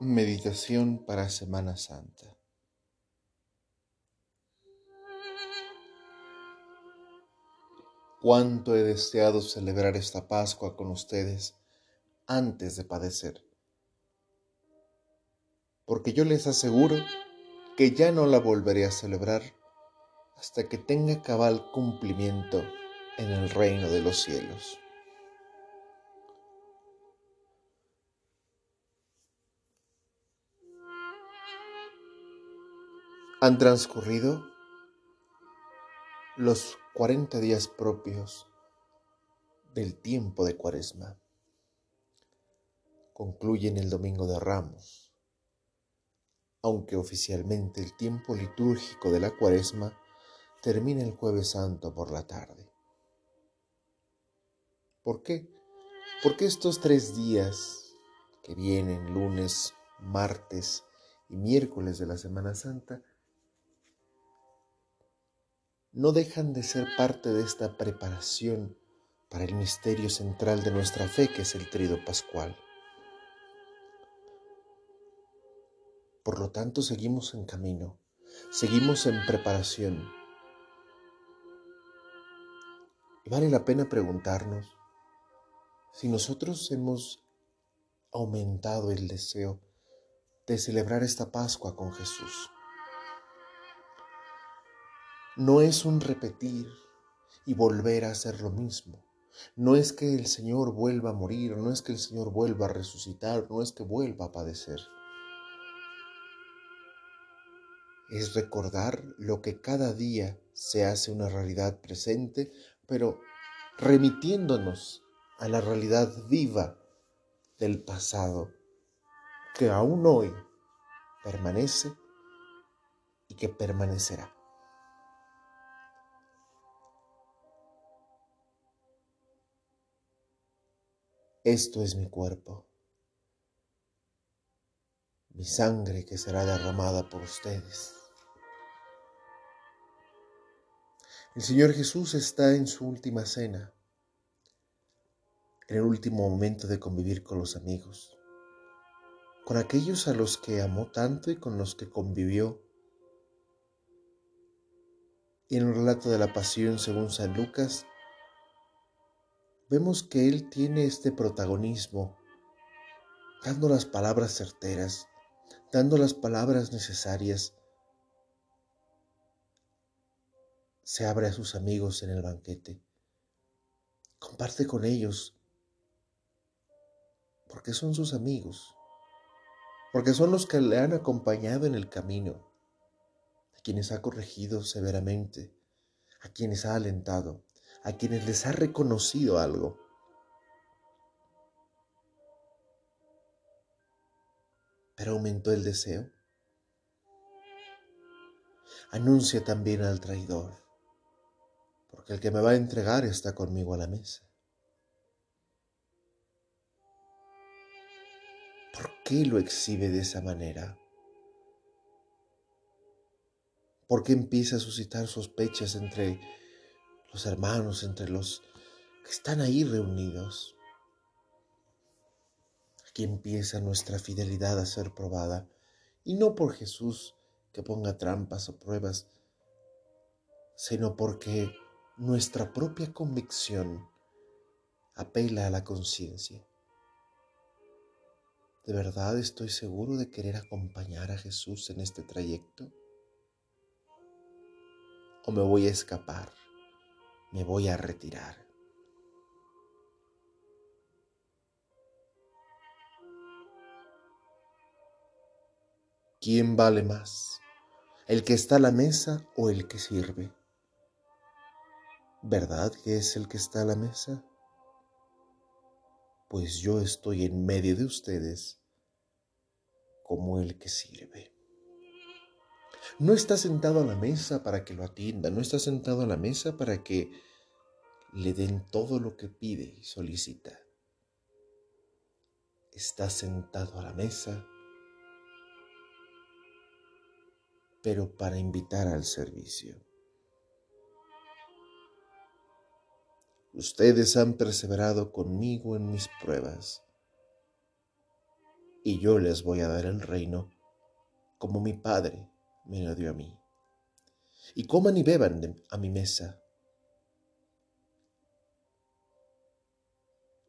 Meditación para Semana Santa. Cuánto he deseado celebrar esta Pascua con ustedes antes de padecer. Porque yo les aseguro que ya no la volveré a celebrar hasta que tenga cabal cumplimiento en el reino de los cielos. Han transcurrido los 40 días propios del tiempo de Cuaresma. Concluyen el Domingo de Ramos, aunque oficialmente el tiempo litúrgico de la Cuaresma termina el jueves santo por la tarde. ¿Por qué? Porque estos tres días que vienen, lunes, martes y miércoles de la Semana Santa, no dejan de ser parte de esta preparación para el misterio central de nuestra fe, que es el trido pascual. Por lo tanto, seguimos en camino, seguimos en preparación. Y vale la pena preguntarnos si nosotros hemos aumentado el deseo de celebrar esta Pascua con Jesús no es un repetir y volver a hacer lo mismo. No es que el Señor vuelva a morir, no es que el Señor vuelva a resucitar, no es que vuelva a padecer. Es recordar lo que cada día se hace una realidad presente, pero remitiéndonos a la realidad viva del pasado, que aún hoy permanece y que permanecerá. Esto es mi cuerpo, mi sangre que será derramada por ustedes. El Señor Jesús está en su última cena, en el último momento de convivir con los amigos, con aquellos a los que amó tanto y con los que convivió. Y en el relato de la pasión según San Lucas, vemos que Él tiene este protagonismo, dando las palabras certeras, dando las palabras necesarias. Se abre a sus amigos en el banquete, comparte con ellos, porque son sus amigos, porque son los que le han acompañado en el camino, a quienes ha corregido severamente, a quienes ha alentado a quienes les ha reconocido algo. Pero aumentó el deseo. Anuncia también al traidor, porque el que me va a entregar está conmigo a la mesa. ¿Por qué lo exhibe de esa manera? ¿Por qué empieza a suscitar sospechas entre los hermanos, entre los que están ahí reunidos. Aquí empieza nuestra fidelidad a ser probada, y no por Jesús que ponga trampas o pruebas, sino porque nuestra propia convicción apela a la conciencia. ¿De verdad estoy seguro de querer acompañar a Jesús en este trayecto? ¿O me voy a escapar? Me voy a retirar. ¿Quién vale más? ¿El que está a la mesa o el que sirve? ¿Verdad que es el que está a la mesa? Pues yo estoy en medio de ustedes como el que sirve. No está sentado a la mesa para que lo atienda, no está sentado a la mesa para que le den todo lo que pide y solicita. Está sentado a la mesa, pero para invitar al servicio. Ustedes han perseverado conmigo en mis pruebas. y yo les voy a dar el reino como mi Padre me lo dio a mí. Y coman y beban a mi mesa.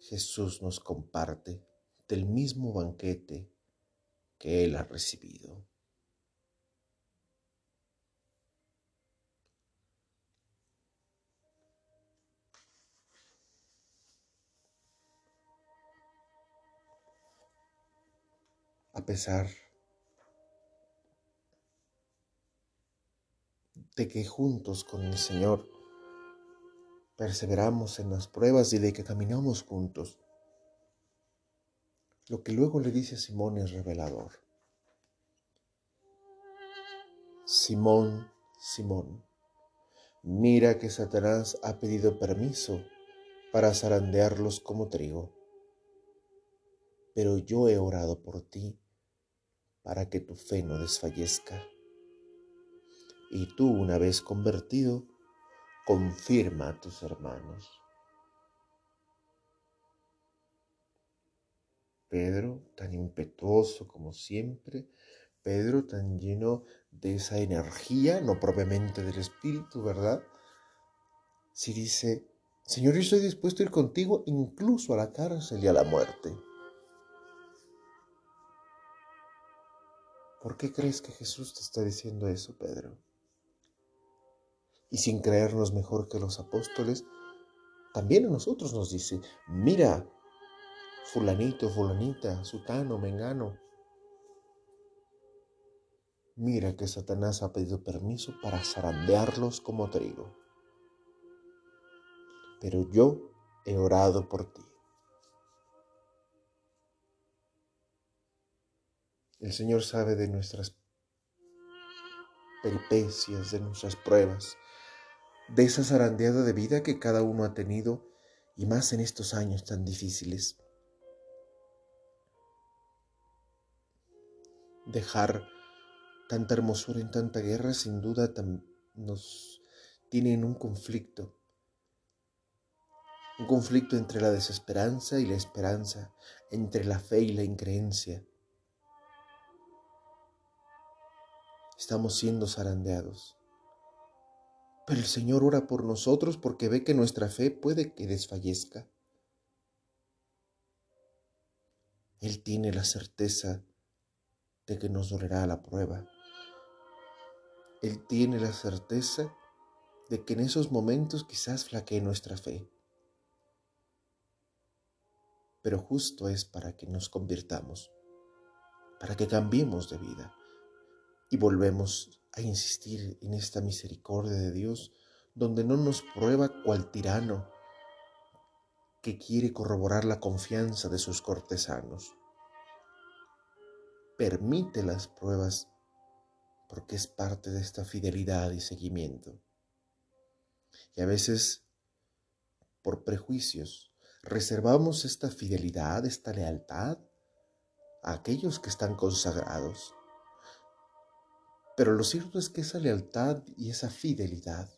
Jesús nos comparte del mismo banquete que Él ha recibido. A pesar de que juntos con el Señor perseveramos en las pruebas y de que caminamos juntos, lo que luego le dice a Simón es revelador. Simón, Simón, mira que Satanás ha pedido permiso para zarandearlos como trigo, pero yo he orado por ti para que tu fe no desfallezca. Y tú, una vez convertido, confirma a tus hermanos. Pedro, tan impetuoso como siempre, Pedro tan lleno de esa energía, no propiamente del Espíritu, ¿verdad? Si dice, Señor, yo estoy dispuesto a ir contigo incluso a la cárcel y a la muerte. ¿Por qué crees que Jesús te está diciendo eso, Pedro? Y sin creernos mejor que los apóstoles, también a nosotros nos dice, mira, fulanito, fulanita, sutano, mengano. Mira que Satanás ha pedido permiso para zarandearlos como trigo. Pero yo he orado por ti. El Señor sabe de nuestras peripecias, de nuestras pruebas, de esa zarandeada de vida que cada uno ha tenido y más en estos años tan difíciles. dejar tanta hermosura en tanta guerra sin duda nos tiene en un conflicto. Un conflicto entre la desesperanza y la esperanza, entre la fe y la increencia. Estamos siendo zarandeados. Pero el Señor ora por nosotros porque ve que nuestra fe puede que desfallezca. Él tiene la certeza de que nos dolerá la prueba. Él tiene la certeza de que en esos momentos quizás flaquee nuestra fe. Pero justo es para que nos convirtamos, para que cambiemos de vida y volvemos a insistir en esta misericordia de Dios donde no nos prueba cual tirano que quiere corroborar la confianza de sus cortesanos permite las pruebas porque es parte de esta fidelidad y seguimiento. Y a veces, por prejuicios, reservamos esta fidelidad, esta lealtad a aquellos que están consagrados. Pero lo cierto es que esa lealtad y esa fidelidad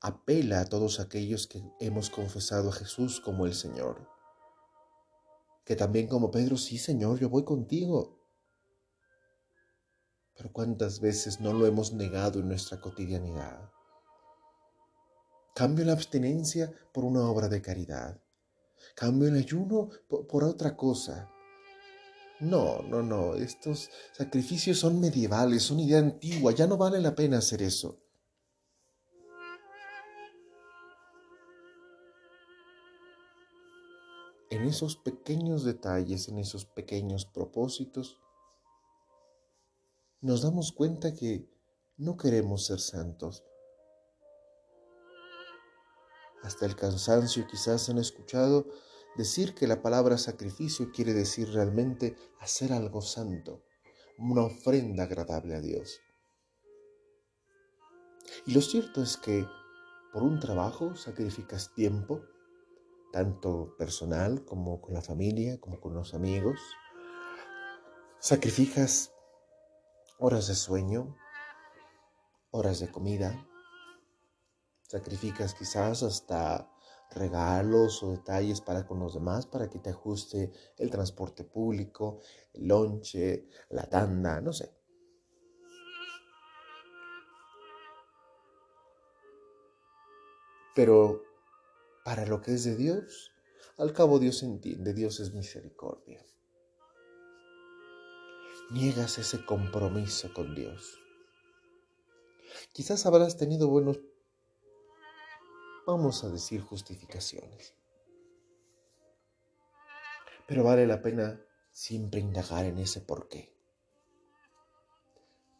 apela a todos aquellos que hemos confesado a Jesús como el Señor. Que también como Pedro, sí Señor, yo voy contigo, pero cuántas veces no lo hemos negado en nuestra cotidianidad. Cambio la abstinencia por una obra de caridad. Cambio el ayuno por, otra cosa. No, no, no. Estos sacrificios son medievales, son idea antigua. Ya no vale la pena hacer eso. En esos pequeños detalles, en esos pequeños propósitos, nos damos cuenta que no queremos ser santos. Hasta el cansancio quizás han escuchado decir que la palabra sacrificio quiere decir realmente hacer algo santo, una ofrenda agradable a Dios. Y lo cierto es que por un trabajo sacrificas tiempo, tanto personal como con la familia, como con los amigos. Sacrificas horas de sueño, horas de comida. Sacrificas quizás hasta regalos o detalles para con los demás para que te ajuste el transporte público, el lonche, la tanda, no sé. Pero para lo que es de Dios, al cabo Dios entiende, Dios es misericordia. Niegas ese compromiso con Dios. Quizás habrás tenido buenos, vamos a decir, justificaciones. Pero vale la pena siempre indagar en ese por qué.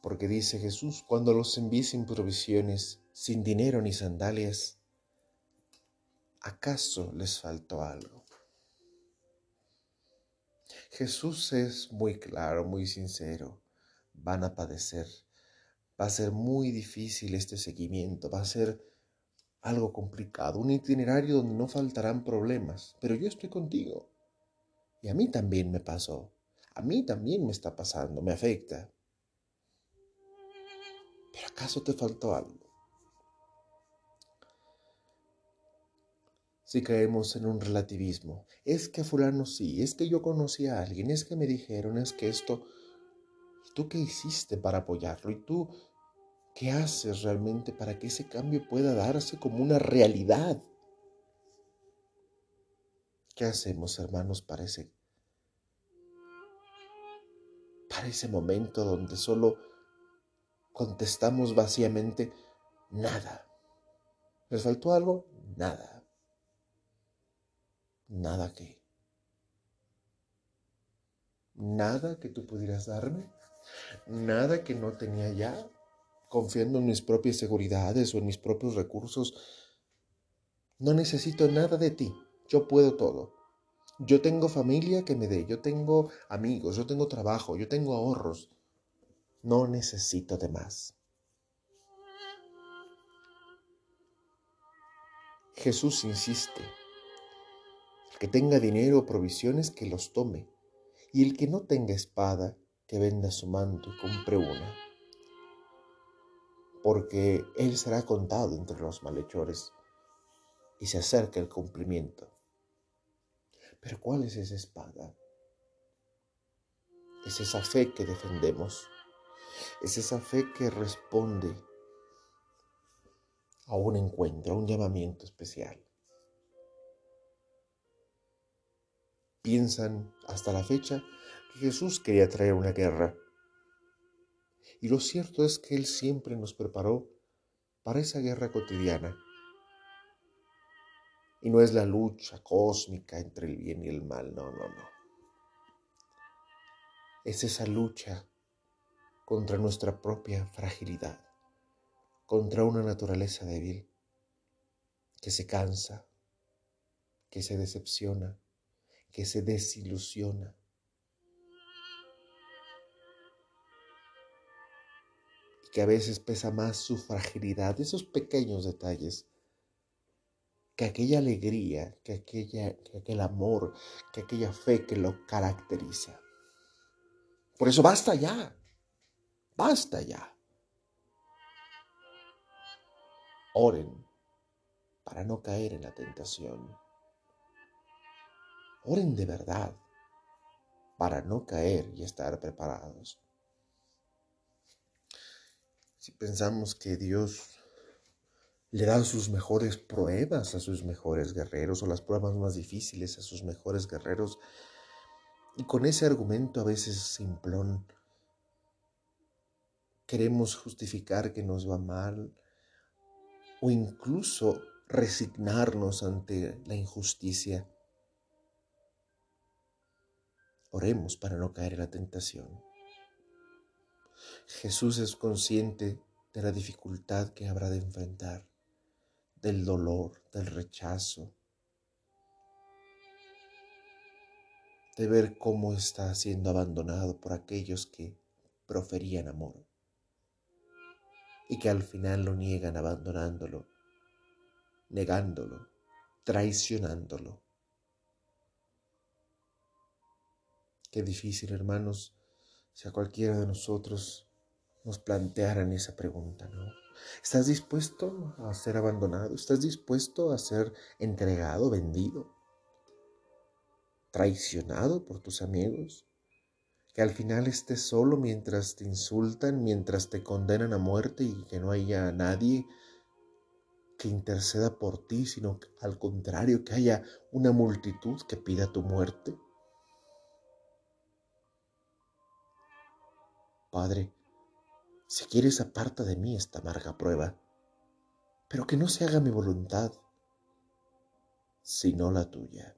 Porque dice Jesús, cuando los envíe sin provisiones, sin dinero ni sandalias, ¿acaso les faltó algo? Jesús es muy claro, muy sincero. Van a padecer. Va a ser muy difícil este seguimiento. Va a ser algo complicado. Un itinerario donde no faltarán problemas. Pero yo estoy contigo. Y a mí también me pasó. A mí también me está pasando. Me afecta. ¿Pero acaso te faltó algo? si caemos en un relativismo. Es que fulano sí, es que yo conocí a alguien, es que me dijeron, es que esto... ¿Y tú qué hiciste para apoyarlo? ¿Y tú qué haces realmente para que ese cambio pueda darse como una realidad? ¿Qué hacemos, hermanos, para ese, para ese momento donde solo contestamos vacíamente nada? ¿Les faltó algo? Nada nada que. Nada que tú pudieras darme, nada que no tenía ya, confiando en mis propias seguridades o en mis propios recursos. No necesito nada de ti, yo puedo todo. Yo tengo familia que me dé, yo tengo amigos, yo tengo trabajo, yo tengo ahorros. No necesito de más. Jesús insiste que tenga dinero o provisiones, que los tome, y el que no tenga espada, que venda su manto y compre una, porque él será contado entre los malhechores y se acerca el cumplimiento. Pero ¿cuál es esa espada? Es esa fe que defendemos, es esa fe que responde a un encuentro, a un llamamiento especial. piensan hasta la fecha que Jesús quería traer una guerra. Y lo cierto es que Él siempre nos preparó para esa guerra cotidiana. Y no es la lucha cósmica entre el bien y el mal, no, no, no. Es esa lucha contra nuestra propia fragilidad, contra una naturaleza débil que se cansa, que se decepciona, que se desilusiona. Que a veces pesa más su fragilidad, esos pequeños detalles, que aquella alegría, que, aquella, que aquel amor, que aquella fe que lo caracteriza. Por eso basta ya, basta ya. Oren para no caer en la tentación. Oren de verdad para no caer y estar preparados. Si pensamos que Dios le da sus mejores pruebas a sus mejores guerreros o las pruebas más difíciles a sus mejores guerreros, y con ese argumento a veces simplón queremos justificar que nos va mal o incluso resignarnos ante la injusticia Oremos para no caer en la tentación. Jesús es consciente de la dificultad que habrá de enfrentar, del dolor, del rechazo, de ver cómo está siendo abandonado por aquellos que proferían amor y que al final lo niegan abandonándolo, negándolo, traicionándolo. Qué difícil, hermanos, si a cualquiera de nosotros nos plantearan esa pregunta, ¿no? ¿Estás dispuesto a ser abandonado? ¿Estás dispuesto a ser entregado, vendido, traicionado por tus amigos? Que al final estés solo mientras te insultan, mientras te condenan a muerte y que no haya nadie que interceda por ti, sino al contrario, que haya una multitud que pida tu muerte. Padre, si quieres aparta de mí esta amarga prueba, pero que no se haga mi voluntad, sino la tuya.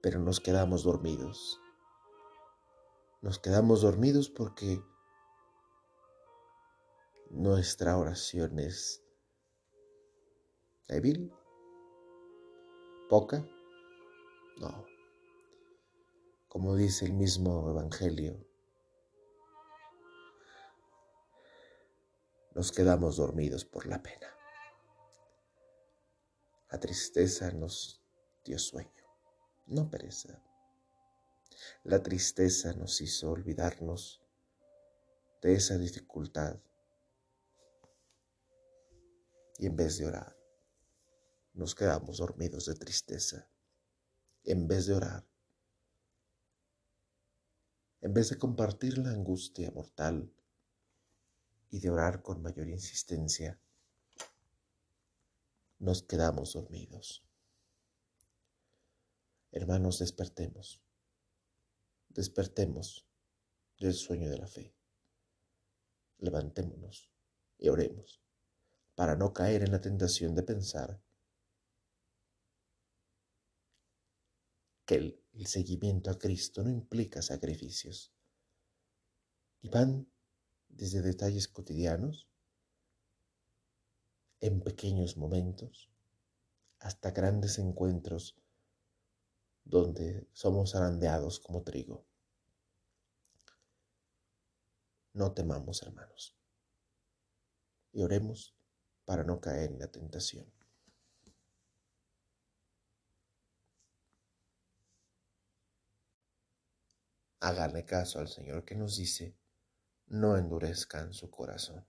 Pero nos quedamos dormidos. Nos quedamos dormidos porque nuestra oración es débil, poca, no. Como dice el mismo Evangelio, nos quedamos dormidos por la pena. La tristeza nos dio sueño, no pereza. La tristeza nos hizo olvidarnos de esa dificultad y en vez de orar, nos quedamos dormidos de tristeza. En vez de orar, en vez de compartir la angustia mortal y de orar con mayor insistencia, nos quedamos dormidos. Hermanos, despertemos, despertemos del sueño de la fe. Levantémonos y oremos para no caer en la tentación de pensar que el, seguimiento a Cristo no implica sacrificios. Y van desde detalles cotidianos, en pequeños momentos, hasta grandes encuentros donde somos arandeados como trigo. No temamos, hermanos, y oremos para no caer en la tentación. Háganle caso al Señor que nos dice, no endurezcan su corazón.